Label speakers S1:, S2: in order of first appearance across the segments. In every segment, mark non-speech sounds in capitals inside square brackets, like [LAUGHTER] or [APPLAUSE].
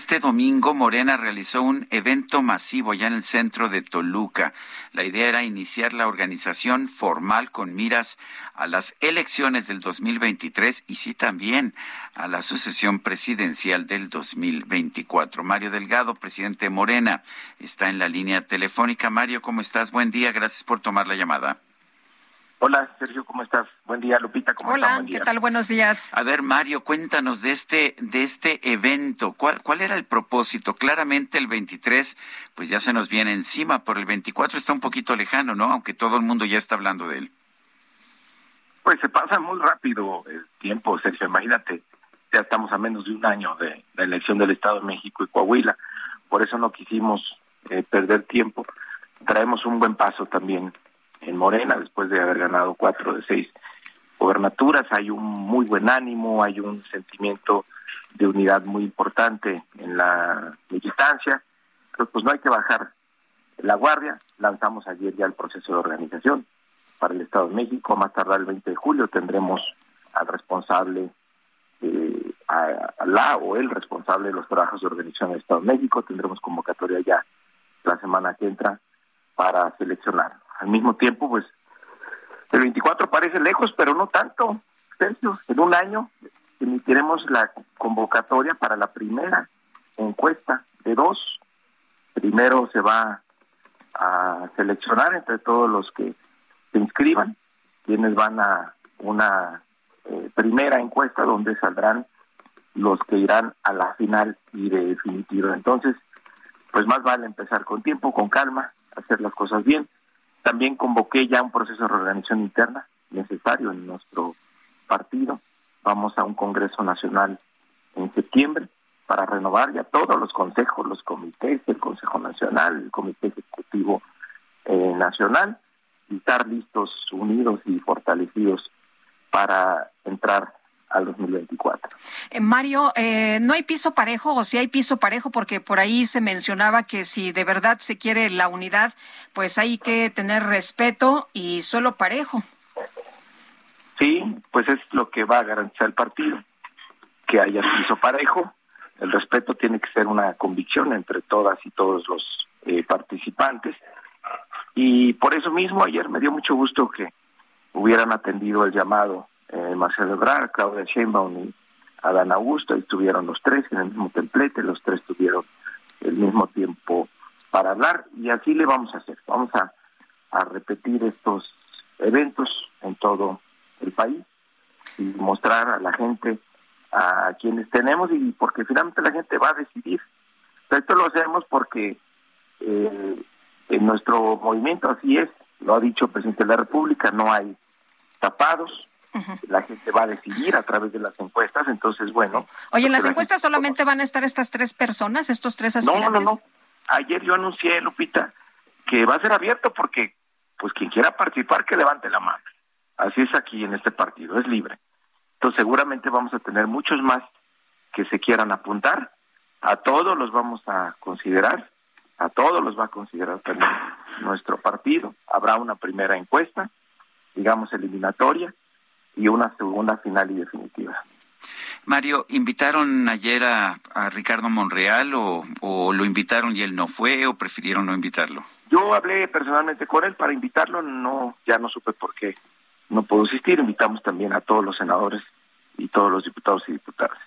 S1: Este domingo Morena realizó un evento masivo ya en el centro de Toluca. La idea era iniciar la organización formal con miras a las elecciones del 2023 y sí también a la sucesión presidencial del 2024. Mario Delgado, presidente de Morena, está en la línea telefónica. Mario, ¿cómo estás? Buen día, gracias por tomar la llamada.
S2: Hola, Sergio, ¿cómo estás? Buen día, Lupita, ¿cómo
S3: Hola,
S2: estás? Buen
S3: ¿qué
S2: día.
S3: tal? Buenos días.
S1: A ver, Mario, cuéntanos de este, de este evento. ¿Cuál, ¿Cuál era el propósito? Claramente el 23, pues ya se nos viene encima, pero el 24 está un poquito lejano, ¿no? Aunque todo el mundo ya está hablando de él.
S2: Pues se pasa muy rápido el tiempo, Sergio. Imagínate, ya estamos a menos de un año de la elección del Estado de México y Coahuila. Por eso no quisimos eh, perder tiempo. Traemos un buen paso también en Morena, después de haber ganado cuatro de seis gobernaturas. Hay un muy buen ánimo, hay un sentimiento de unidad muy importante en la militancia. Pero pues no hay que bajar la guardia. Lanzamos ayer ya el proceso de organización para el Estado de México. Más tardar el 20 de julio tendremos al responsable, eh, a, a la o el responsable de los trabajos de organización del Estado de México. Tendremos convocatoria ya la semana que entra para seleccionar. Al mismo tiempo, pues, el 24 parece lejos, pero no tanto, Sergio. En un año emitiremos la convocatoria para la primera encuesta de dos. Primero se va a seleccionar entre todos los que se inscriban, quienes van a una eh, primera encuesta donde saldrán los que irán a la final y de definitiva. Entonces, pues más vale empezar con tiempo, con calma, hacer las cosas bien. También convoqué ya un proceso de reorganización interna necesario en nuestro partido. Vamos a un Congreso Nacional en septiembre para renovar ya todos los consejos, los comités, el Consejo Nacional, el Comité Ejecutivo eh, Nacional, y estar listos, unidos y fortalecidos para entrar al 2024.
S3: Eh, Mario, eh, ¿no hay piso parejo o si hay piso parejo? Porque por ahí se mencionaba que si de verdad se quiere la unidad, pues hay que tener respeto y suelo parejo.
S2: Sí, pues es lo que va a garantizar el partido, que haya piso parejo. El respeto tiene que ser una convicción entre todas y todos los eh, participantes. Y por eso mismo ayer me dio mucho gusto que hubieran atendido el llamado eh, Marcelo Ebrard, Claudia Sheinbaum y Adán Augusto, y estuvieron los tres en el mismo templete, los tres tuvieron el mismo tiempo para hablar, y así le vamos a hacer. Vamos a, a repetir estos eventos en todo el país y mostrar a la gente a quienes tenemos y porque finalmente la gente va a decidir. Esto lo hacemos porque eh, en nuestro movimiento así es, lo ha dicho el presidente de la República, no hay tapados, la gente va a decidir a través de las encuestas, entonces bueno.
S3: Oye, ¿en
S2: porque
S3: las
S2: la
S3: encuestas solamente van a estar estas tres personas, estos tres
S2: No,
S3: aspirantes?
S2: no, no. Ayer yo anuncié, Lupita, que va a ser abierto porque pues quien quiera participar que levante la mano. Así es aquí en este partido, es libre. Entonces seguramente vamos a tener muchos más que se quieran apuntar. A todos los vamos a considerar, a todos los va a considerar también [LAUGHS] nuestro partido. Habrá una primera encuesta, digamos eliminatoria, y una segunda final y definitiva.
S1: Mario, ¿invitaron ayer a, a Ricardo Monreal o, o lo invitaron y él no fue o prefirieron no invitarlo?
S2: Yo hablé personalmente con él para invitarlo, no, ya no supe por qué no puedo asistir. Invitamos también a todos los senadores y todos los diputados y diputadas.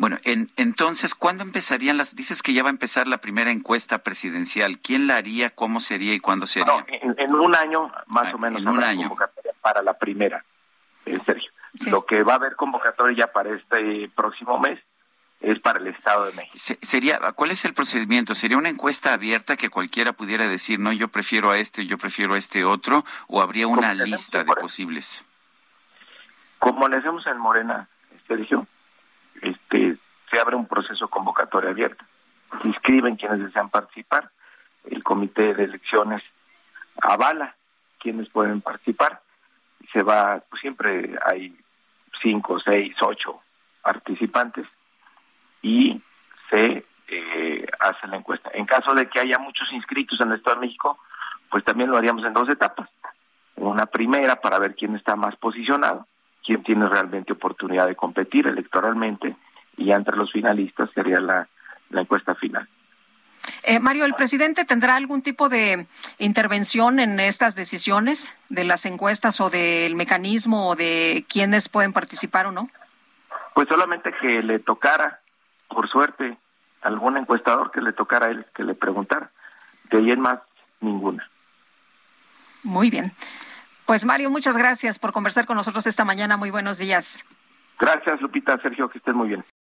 S1: Bueno, en, entonces, ¿cuándo empezarían las? Dices que ya va a empezar la primera encuesta presidencial. ¿Quién la haría, cómo sería y cuándo sería?
S2: No, en, en un año, más
S1: Ah,
S2: o menos,
S1: en un año.
S2: convocatoria para la primera, eh, Sergio.
S3: Sí.
S2: Lo que va a haber convocatoria ya para este próximo mes es para el Estado de México.
S1: Se- Sería, ¿Cuál es el procedimiento? ¿Sería una encuesta abierta que cualquiera pudiera decir, no, yo prefiero a este, yo prefiero a este otro? ¿O habría una lista de posibles?
S2: Como le hacemos en Morena, Sergio, este, se abre un proceso convocatoria abierta. Se inscriben quienes desean participar. El comité de elecciones avala quienes pueden participar. Se va, pues siempre hay cinco, seis, ocho participantes y se eh, hace la encuesta. En caso de que haya muchos inscritos en el Estado de México, pues también lo haríamos en dos etapas. Una primera para ver quién está más posicionado, quién tiene realmente oportunidad de competir electoralmente y ya entre los finalistas sería la, encuesta final.
S3: Eh, Mario, ¿el presidente tendrá algún tipo de intervención en estas decisiones de las encuestas o del mecanismo o de quiénes pueden participar o no?
S2: Pues solamente que le tocara, por suerte, algún encuestador que le tocara a él, que le preguntara. De ahí en más, ninguna.
S3: Muy bien. Pues Mario, muchas gracias por conversar con nosotros esta mañana. Muy buenos días.
S2: Gracias, Lupita, Sergio, que estén muy bien.